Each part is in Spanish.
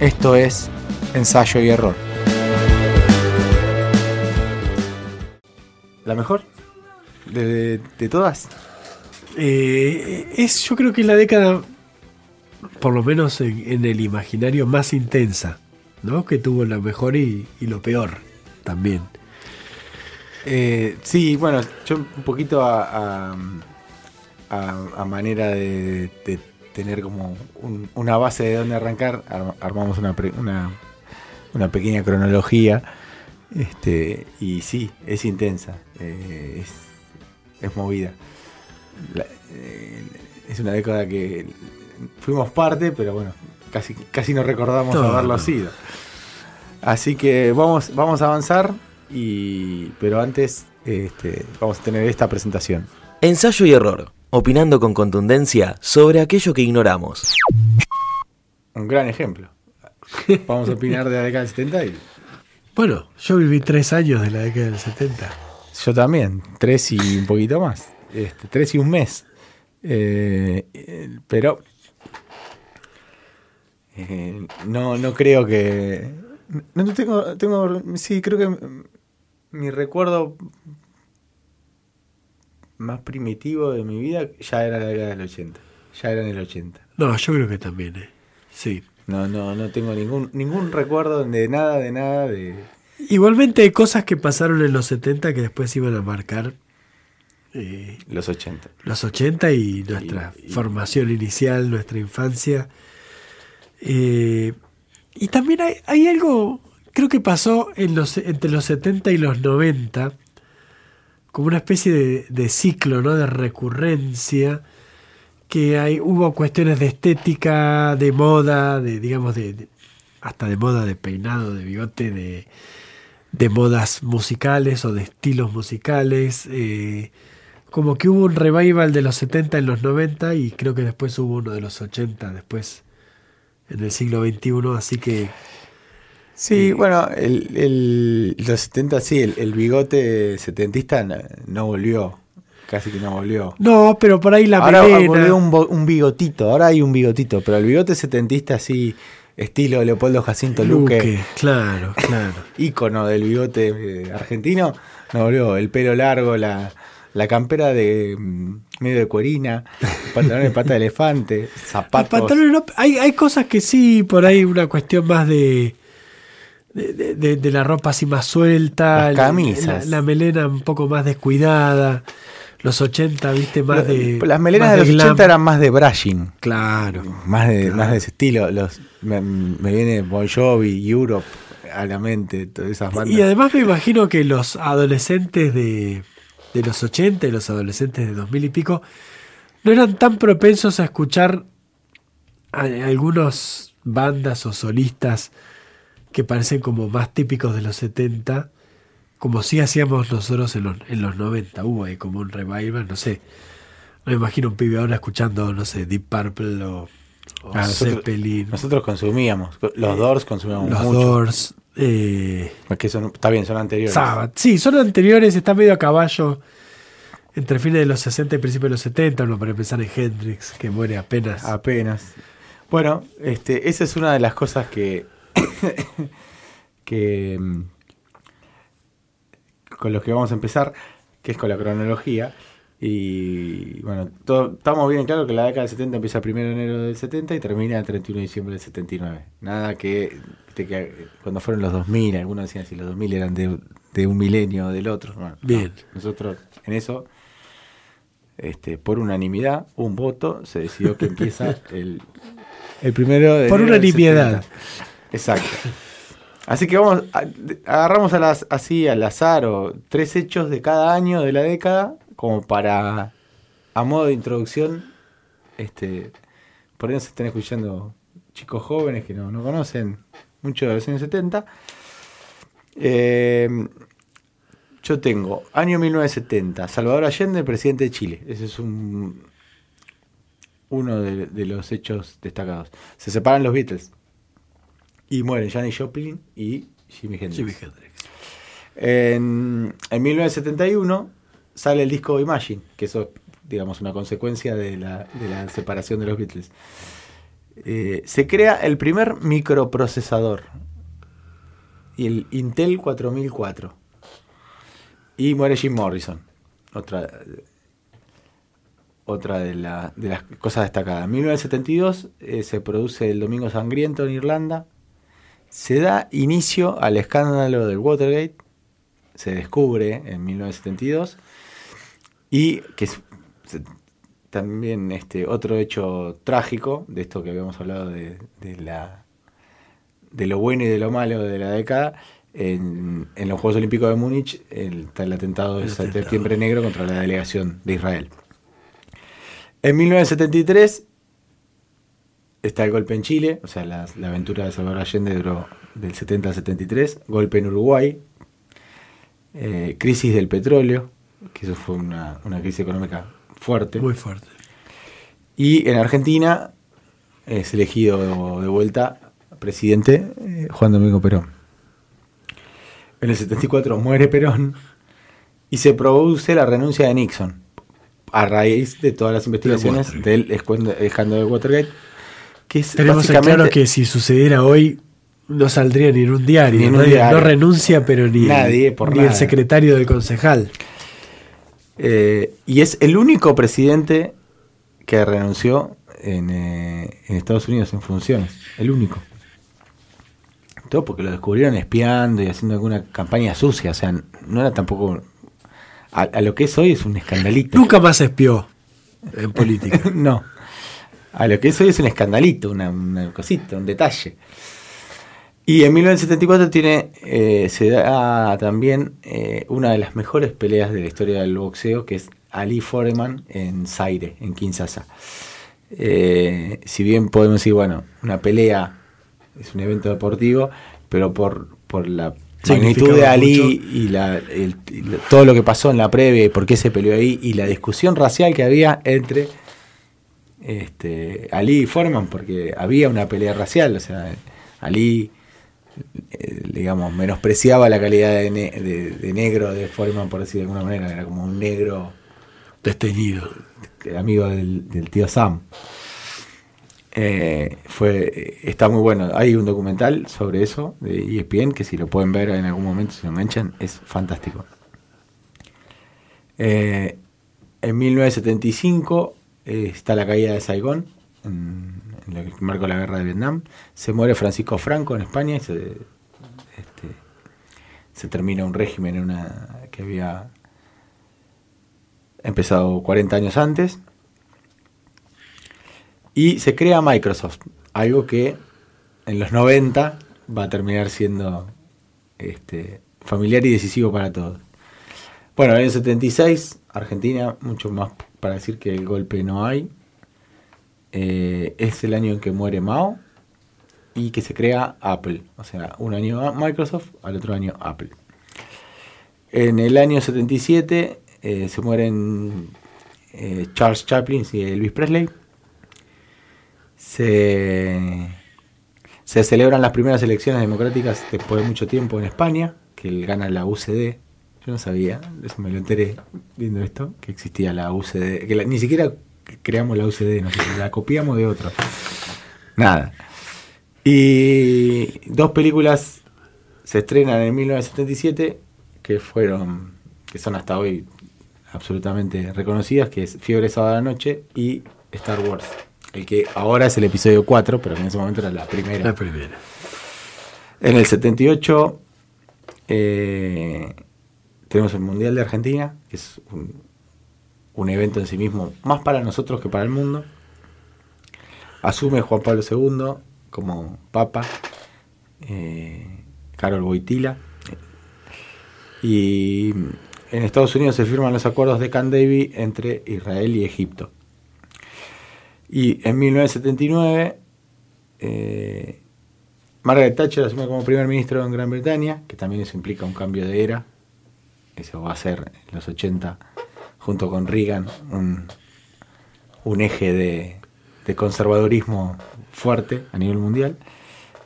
Esto es ensayo y error. ¿La mejor? ¿De, de todas? Eh, es, yo creo que es la década, por lo menos en, en el imaginario, más intensa, ¿no? Que tuvo lo mejor y, y lo peor también. Eh, sí, bueno, yo un poquito a, a, a- a manera de, de tener como un- una base de dónde arrancar, ar- armamos una, una, una pequeña cronología. Este, y sí, es intensa, eh, es, es movida. La- eh, es una década que fuimos parte, pero bueno, casi, casi no recordamos haberlo sido. Así que vamos, vamos a avanzar, y, pero antes este, vamos a tener esta presentación. Ensayo y error, opinando con contundencia sobre aquello que ignoramos. Un gran ejemplo. Vamos a opinar de la década del 70 y Bueno, yo viví tres años de la década del 70. yo también, tres y un poquito más. Este, tres y un mes. Eh, pero eh, no, no creo que. No, no tengo, tengo. Sí, creo que mi recuerdo más primitivo de mi vida ya era la década del 80. Ya era en el 80. No, yo creo que también, ¿eh? Sí. No, no, no tengo ningún, ningún recuerdo de nada, de nada, de. Igualmente hay cosas que pasaron en los 70 que después iban a marcar eh, Los 80. los 80 y nuestra Y- y- formación inicial, nuestra infancia. Eh, y también hay, hay algo, creo que pasó en los, entre los 70 y los 90, como una especie de, de ciclo, ¿no? de recurrencia, que hay, hubo cuestiones de estética, de moda, de digamos, de, hasta de moda de peinado, de bigote, de, de modas musicales o de estilos musicales. eh, como que hubo un revival de los 70 en los 90 y creo que después hubo uno de los 80 después en el siglo XXI, así que Sí, bueno, el, el- los 70 sí, el, el bigote setentista no, no volvió. Casi que no volvió. no, pero por ahí la ahora melena, volvió un, un bigotito, ahora hay un bigotito, pero el bigote setentista sí, estilo Leopoldo Jacinto Luque, Luque, claro, claro. ícono del bigote eh, argentino, no volvió. El pelo largo, la, la campera de mm, medio de cuerina, pantalón de pata de elefante, zapatos. pantalones no- hay, hay cosas que sí, por ahí una cuestión más de de, de- de- de la ropa así más suelta, Las camisas. La, la melena un poco más descuidada, los 80, viste, más de... Las melenas de los glam. 80 eran más de brushing. Claro. Más de, Claro. más de ese estilo. Los, me, me viene Bon Jovi, Europe a la mente, todas esas bandas. Y además me imagino que los adolescentes de, de los 80 y los adolescentes de 2000 y pico no eran tan propensos a escuchar a, algunos bandas o solistas que parecen como más típicos de los 70, como si hacíamos nosotros en los, en los 90. Hubo ahí como un revival, no sé. Me imagino un pibe ahora escuchando, no sé, Deep Purple o, o Ah, Zeppelin, nosotros consumíamos. Los Doors consumíamos los mucho. Doors. eh, Que son, está bien, son anteriores. Sabbath. Sí, son anteriores, está medio a caballo entre fines de los 60 y principios de los 70, uno para empezar en Hendrix, que muere apenas. Apenas. Bueno, este, esa es una de las cosas que. que mm, con los que vamos a empezar, que es con la cronología. Y bueno, todo- estamos bien claro que la década del 70 empieza el 1 de enero del 70 y termina el 31 de diciembre del 79. Nada que, cuando fueron los 2000, algunos decían si los 2000 eran de, de un milenio o del otro. Bueno, no. Bien. nosotros en eso, este, por unanimidad, un voto, se decidió que empieza el, el primero de Por unanimidad. 70. Exacto. Así que vamos, agarramos a las, así al azar o tres hechos de cada año de la década, como para, a modo de introducción, este, por ahí nos están escuchando chicos jóvenes que no, no conocen mucho de los años 70. Eh, yo tengo año 1970, Salvador Allende, presidente de Chile. Ese es un uno de, de los hechos destacados. Se separan los Beatles y mueren Janis Joplin y Jimi Hendrix. Jimi Hendrix. En, en 1971 sale el disco Imagine, que eso es, digamos, una consecuencia de la, de la separación de los Beatles. Eh, se crea el primer microprocesador. Y el Intel 4004. Y muere Jim Morrison. Otra, otra de, la- de las cosas destacadas. En 1972 eh, se produce el Domingo Sangriento en Irlanda. Se da inicio al escándalo del Watergate. Se descubre en 1972. Y que es se- también este otro hecho trágico de esto que habíamos hablado de, de la de lo bueno y de lo malo de la década en, en los Juegos Olímpicos de Múnich el, está el atentado de septiembre negro contra la delegación de Israel en 1973 está el golpe en Chile o sea la, la aventura de Salvador Allende duró del 70 al 73 golpe en Uruguay eh, crisis del petróleo que eso fue una, una crisis económica fuerte Muy fuerte. y en Argentina es elegido de vuelta presidente eh, Juan Domingo Perón. En el 74 muere Perón y se produce la renuncia de Nixon a raíz de todas las investigaciones del escándalo de Watergate. Que es Tenemos en básicamente- claro que si sucediera hoy no saldría ni en un diario. Ni en un Nadie- diario. No renuncia, pero ni, Nadie, por ni el nada. secretario del concejal. Eh, y es el único presidente que renunció en, eh, en Estados Unidos en funciones. El único. Todo porque lo descubrieron espiando y haciendo alguna campaña sucia. O sea, no era tampoco. A, a lo que es hoy es un escandalito. Nunca más espió en política. no. A lo que es hoy es un escandalito, una, una cosita, un detalle. Y en 1974 tiene, eh, se da también eh, una de las mejores peleas de la historia del boxeo, que es Ali Foreman en Zaire, en Kinshasa. Eh, si bien podemos decir, bueno, una pelea es un evento deportivo, pero por, por la magnitud de Ali mucho. y, la, el- y todo lo que pasó en la previa y por qué se peleó ahí y la discusión racial que había entre este, Ali y Foreman, porque había una pelea racial, o sea, Ali, eh, digamos, menospreciaba la calidad de, ne- de- de negro de Foreman, por decir de alguna manera, era como un negro Desteñido. que- amigo del, del tío Sam. Eh, fue, está muy bueno. Hay un documental sobre eso de ESPN que si lo pueden ver en algún momento, si lo enganchan, es fantástico. Eh, en 1975 está la caída de Saigón, en, en el marco de la guerra de Vietnam. Se muere Francisco Franco en España y se, este, se termina un régimen que había empezado 40 años antes. Y se crea Microsoft, algo que en los 90 va a terminar siendo este, familiar y decisivo para todos. Bueno, en el 76, Argentina, mucho más para decir que el golpe no hay. Eh, es el año en que muere Mao y que se crea Apple. O sea, un año Microsoft, al otro año Apple. En el año 77 eh, se mueren eh, Charles Chaplin y Elvis Presley. Se, se celebran las primeras elecciones democráticas después de mucho tiempo en España, que gana la UCD. Yo no sabía, eso me lo enteré viendo esto, que existía la UCD, que la- ni siquiera creamos la UCD, nosotros la copiamos de otro. Nada. Y dos películas se estrenan en 1977 que fueron, que son hasta hoy absolutamente reconocidas, que es Fiebre Sábado a la Noche y Star Wars. El que ahora es el episodio 4, pero en ese momento era la primera. La primera. En el 78 eh, tenemos el Mundial de Argentina, que es un, evento en sí mismo, más para nosotros que para el mundo. Asume Juan Pablo II como Papa, eh, Carol Boitila. Y en Estados Unidos se firman los acuerdos de Camp David entre Israel y Egipto. Y en 1979 eh, Margaret Thatcher asume como primer ministro en Gran Bretaña, que también eso implica un cambio de era. Eso va a ser en los 80, junto con Reagan, un, un eje de, de conservadurismo fuerte a nivel mundial.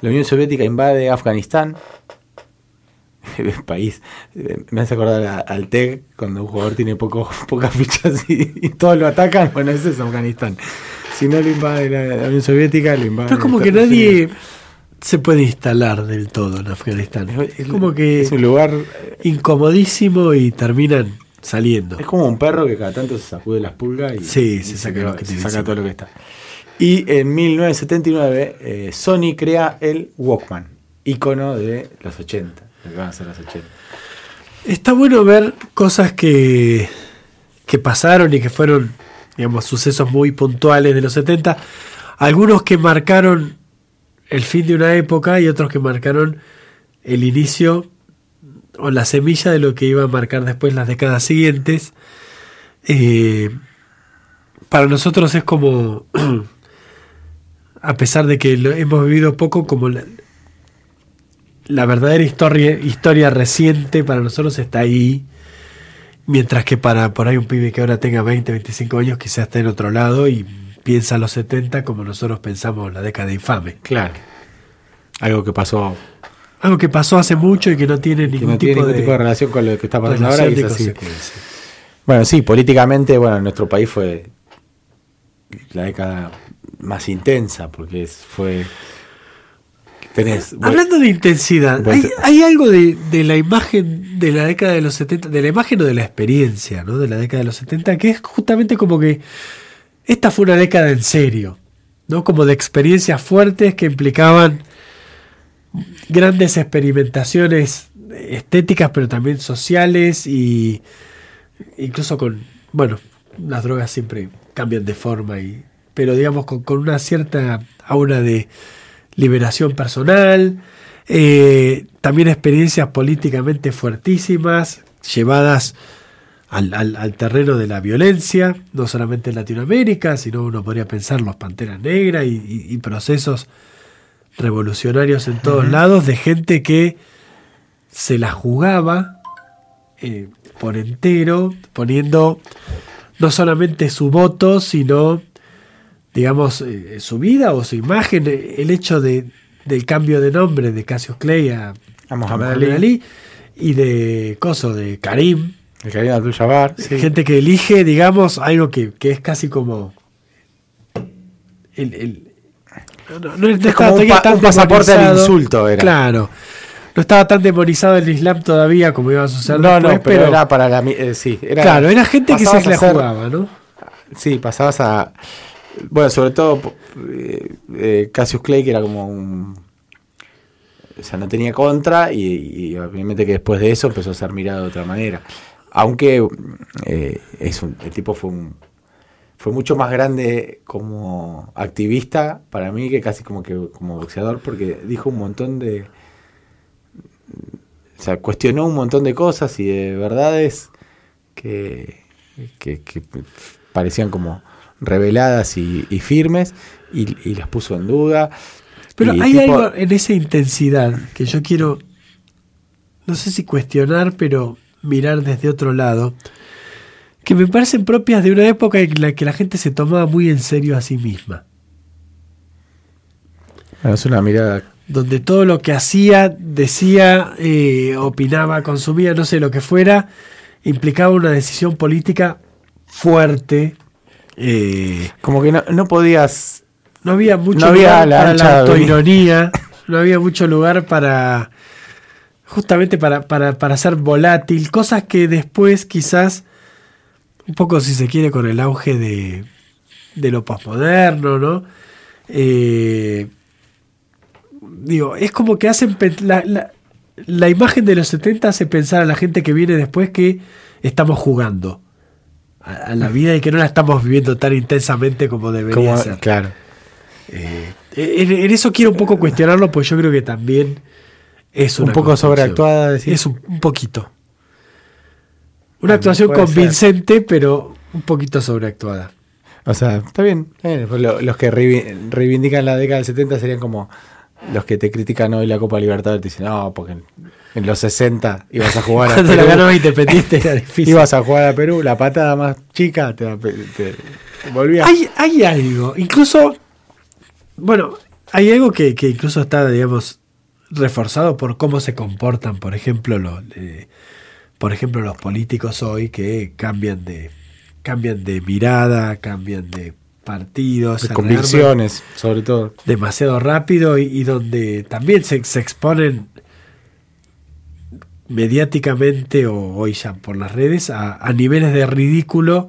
La Unión Soviética invade Afganistán, el país. eh, Me hace acordar a- al TEG cuando un jugador tiene poco, pocas fichas y, y todos lo atacan. Bueno, ese es Afganistán. si no lo invade la, la Unión Soviética, lo invade. Pero es como que nadie Unidos. Se puede instalar del todo en Afganistán. Es como que Es un lugar. eh, incomodísimo y terminan saliendo. Es como un perro que cada tanto se sacude las pulgas y, Sí, y se saca lo que se tiene saca encima. todo lo que está. Y en 1979 eh, Sony crea el Walkman, icono de los 80, lo que van a ser los 80. Está bueno ver cosas que, que pasaron y que fueron, digamos, sucesos muy puntuales de los 70. Algunos que marcaron el fin de una época y otros que marcaron el inicio o la semilla de lo que iba a marcar después las décadas siguientes. Eh, para nosotros es como, a pesar de que lo hemos vivido poco, como la, la verdadera historia, historia reciente para nosotros está ahí. Mientras que para por ahí un pibe que ahora tenga 20, 25 años quizás está en otro lado y piensa los 70 como nosotros pensamos la década infame. Claro. Algo que pasó, Algo que pasó hace mucho y que no tiene ningún, no tiene tipo, ningún de, tipo de relación con lo que está pasando ahora. Y es así. Bueno, sí, políticamente, bueno, nuestro país fue la década más intensa, porque fue... Tenés, Hablando de intensidad, Bueno, hay, hay algo de, de la imagen de la década de los 70, de la imagen o de la experiencia ¿no? de la década de los 70, que es justamente como que esta fue una década en serio, ¿no? como de experiencias fuertes que implicaban grandes experimentaciones estéticas, pero también sociales y incluso con, bueno, las drogas siempre cambian de forma, y, pero digamos con, con una cierta aura de liberación personal, eh, también experiencias políticamente fuertísimas, llevadas al, al- al terreno de la violencia, no solamente en Latinoamérica, sino uno podría pensar los Panteras Negras y, y- y procesos revolucionarios en todos lados de gente que se la jugaba eh, por entero, poniendo no solamente su voto, sino digamos, eh, su vida o su imagen, eh, el hecho de, del cambio de nombre de Cassius Clay a, A Muhammad a Ali. Ali y de Coso, de Karim, el Karim Abdul-Jabbar, sí. gente que elige, digamos, algo que, que es casi como el, el- no, no- no estaba como un pa- un pasaporte al insulto era. Claro. No estaba tan demonizado el Islam todavía como iba a suceder No, no, después, pero, era para la... eh, sí, era, claro, era gente que se la ser- jugaba, ¿no? Sí, pasabas a. Bueno, sobre todo eh, eh, Cassius Clay, que era como un. O sea, no tenía contra, y, y obviamente que después de eso empezó a ser mirado de otra manera. Aunque eh, es un- el tipo fue un. Fue mucho más grande como activista para mí que casi como que como boxeador, porque dijo un montón de. O sea, cuestionó un montón de cosas y de verdades que, que, que parecían como reveladas y, y firmes y, y las puso en duda. Pero hay tipo- algo en esa intensidad que yo quiero, no sé si cuestionar, pero mirar desde otro lado, que me parecen propias de una época en la que la gente se tomaba muy en serio a sí misma, Bueno, es una mirada. donde todo lo que hacía, decía, eh, opinaba, consumía, no sé lo que fuera, implicaba una decisión política fuerte. eh, Como que no, no podías. No había mucho No había lugar la para la autoironía, no había mucho lugar para justamente para, para, para ser volátil, cosas que después quizás, un poco si se quiere con el auge de, de lo posmoderno, ¿no? Eh, digo, es como que hacen la, la, la imagen de los 70 hace pensar a la gente que viene después que estamos jugando a, a la vida y que no la estamos viviendo tan intensamente como debería Como, ser. claro. Eh, en, en eso quiero un poco cuestionarlo, pues yo creo que también es Un una poco construcción. sobreactuada, decís. Es un, un poquito. Una También actuación convincente, pero un poquito sobreactuada. O sea, está bien. está bien. Pues lo- los que reivi- reivindican la década del 70 serían como los que te critican hoy la Copa Libertadores. Te dicen, no, porque en, en los 60 ibas a jugar a Cuando la Perú. ganó y te pediste era difícil. Ibas a jugar a Perú, la patada más chica te, te, te volvía. Hay, hay algo, incluso, bueno, hay algo que, que incluso está, digamos, reforzado por cómo se comportan, por ejemplo, los, eh, por ejemplo, los políticos hoy que cambian de, cambian de mirada, cambian de partidos, De convicciones, sobre todo. demasiado rápido y, y donde también se, se exponen mediáticamente o hoy ya por las redes a, a niveles de ridículo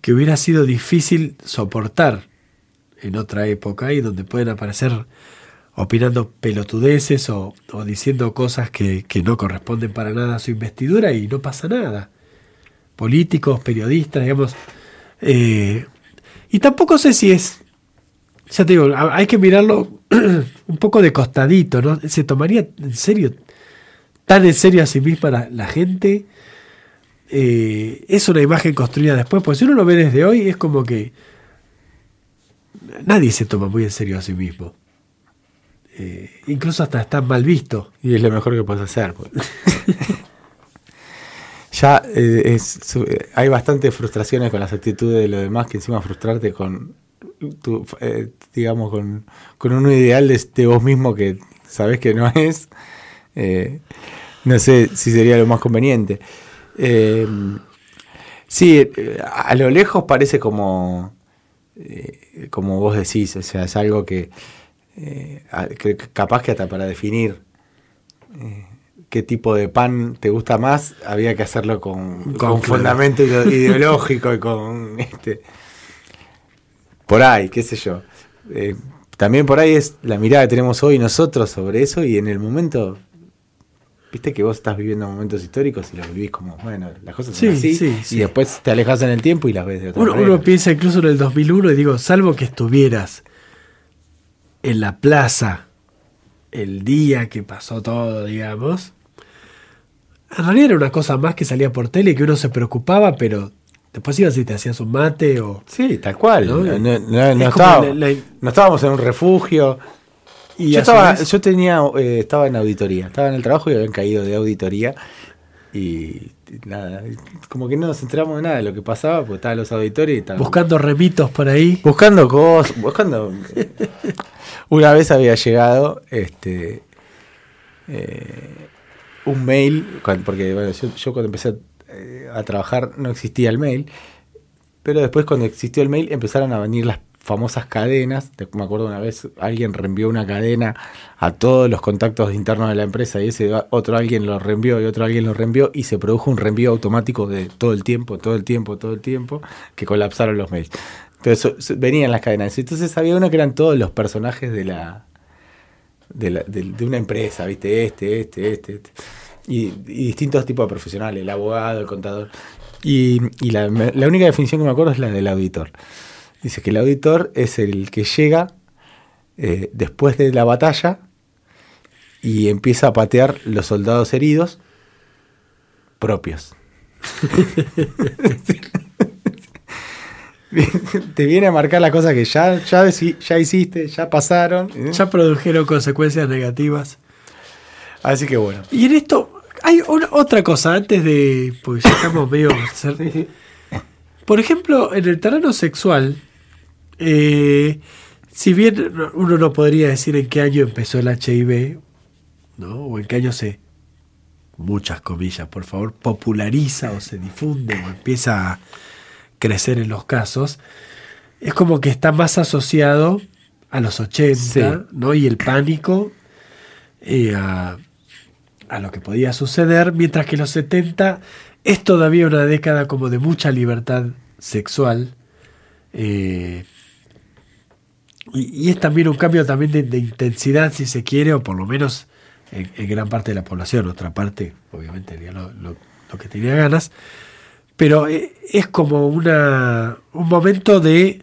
que hubiera sido difícil soportar en otra época y donde pueden aparecer opinando pelotudeces o, diciendo cosas que, que no corresponden para nada a su investidura y no pasa nada. Políticos, periodistas, digamos. eh, y tampoco sé si es ya te digo, hay que mirarlo un poco de costadito, ¿no? ¿Se tomaría en serio, tan en serio a sí misma la, la gente? Eh, es una imagen construida después, pues si uno lo ve desde hoy es como que nadie se toma muy en serio a sí mismo. Eh, incluso hasta está mal visto. Y es lo mejor que puedes hacer. pues. ya eh, es, hay bastantes frustraciones con las actitudes de los demás que encima frustrarte con, tu, eh, digamos, con, con un ideal de, de vos mismo que sabés que no es. no sé si sería lo más conveniente. Sí, a lo lejos parece como, como vos decís, o sea, es algo que, eh, capaz que hasta para definir eh, qué tipo de pan te gusta más, había que hacerlo con, Con fundamento ide- ideológico y con este por ahí, qué sé yo. Eh, también por ahí es la mirada que tenemos hoy nosotros sobre eso y en el momento, viste que vos estás viviendo momentos históricos y los vivís como, bueno, las cosas son Sí, así sí, y sí. después te alejas en el tiempo y las ves de otra Uno, manera. uno piensa incluso en el 2001 y digo, salvo que estuvieras en la plaza el día que pasó todo, digamos, en realidad era una cosa más que salía por tele y que uno se preocupaba, pero después ibas y te hacías un mate o... Sí, tal cual. ¿No? No, no- estaba- la- la- estábamos en un refugio. Y yo, estaba, vez- yo tenía, eh, estaba en auditoría, estaba en el trabajo y habían caído de auditoría y nada, como que no nos enteramos de nada de lo que pasaba, porque estaban los auditorios y estaban buscando remitos por ahí. buscando cosas, buscando. Una vez había llegado este eh, un mail, porque bueno, yo, cuando empecé eh, a trabajar no existía el mail, pero después cuando existió el mail empezaron a venir las famosas cadenas. Me acuerdo una vez alguien reenvió una cadena a todos los contactos internos de la empresa y ese otro alguien lo reenvió y otro alguien lo reenvió y se produjo un reenvío automático de todo el tiempo, todo el tiempo, todo el tiempo, que colapsaron los mails. Entonces venían las cadenas. Entonces había uno que eran todos los personajes de la de, la- de- una empresa, ¿viste? Este, este, este, este. Y, distintos tipos de profesionales, el abogado, el contador. Y, la única definición que me acuerdo es la del auditor. Dice que el auditor es el que llega eh, después de la batalla y empieza a patear los soldados heridos propios. Te viene a marcar las cosas que ya, ya, ya hiciste, ya pasaron. ¿eh? Ya produjeron consecuencias negativas. Así que bueno. Y en esto hay una- otra cosa antes de. Porque ya estamos medio. Por ejemplo, en el terreno sexual, eh, si bien no- uno no podría decir en qué año empezó el HIV, ¿no? O en qué año se. Muchas comillas, por favor, populariza o se difunde o empieza a crecer en los casos, es como que está más asociado a los 80, Sí. ¿no? Y el pánico eh, a, a lo que podía suceder, mientras que los 70 es todavía una década como de mucha libertad sexual. eh, y, y es también un cambio también de, de intensidad, si se quiere, o por lo menos en, en gran parte de la población. Otra parte, obviamente, haría lo, lo- lo que tenía ganas. Pero eh, es como una, un momento de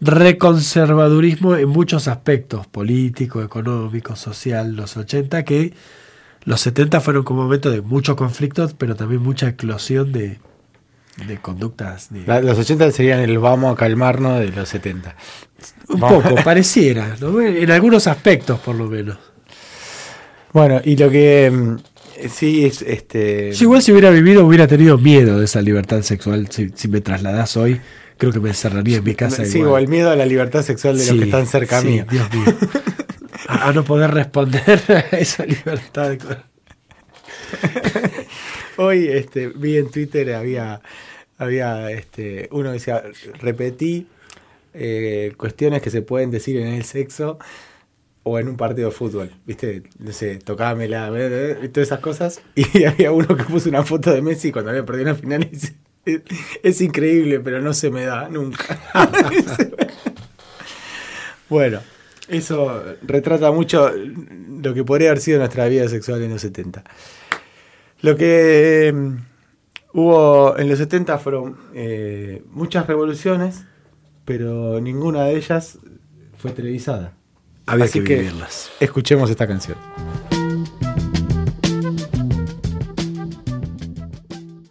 reconservadurismo en muchos aspectos, político, económico, social, los 80, que los 70 fueron como un momento de mucho conflicto, pero también mucha eclosión de, de conductas. de- La- los 80 serían el vamos a calmarnos de los 70. un Vamos. poco, pareciera, ¿no? en algunos aspectos por lo menos. Bueno, y lo que mm, sí es este. Yo igual si hubiera vivido hubiera tenido miedo de esa libertad sexual. Si, si me trasladás hoy, creo que me encerraría en mi casa. sí, igual. o el miedo a la libertad sexual de los Sí, que están cerca sí, mío. Dios mío. A, a no poder responder a esa libertad. Hoy este, vi en Twitter había, había este, uno que decía, repetí eh, cuestiones que se pueden decir en el sexo o en un partido de fútbol, ¿viste? No sé, tocámela, y todas esas cosas. Y había uno que puso una foto de Messi cuando había perdido una final y dice, es, increíble, pero no se me da nunca. bueno, eso retrata mucho lo que podría haber sido nuestra vida sexual en los 70. Lo que mm, hubo en los 70 fueron eh, muchas revoluciones, pero ninguna de ellas fue televisada. Había Así que que vivirlas. escuchemos esta canción.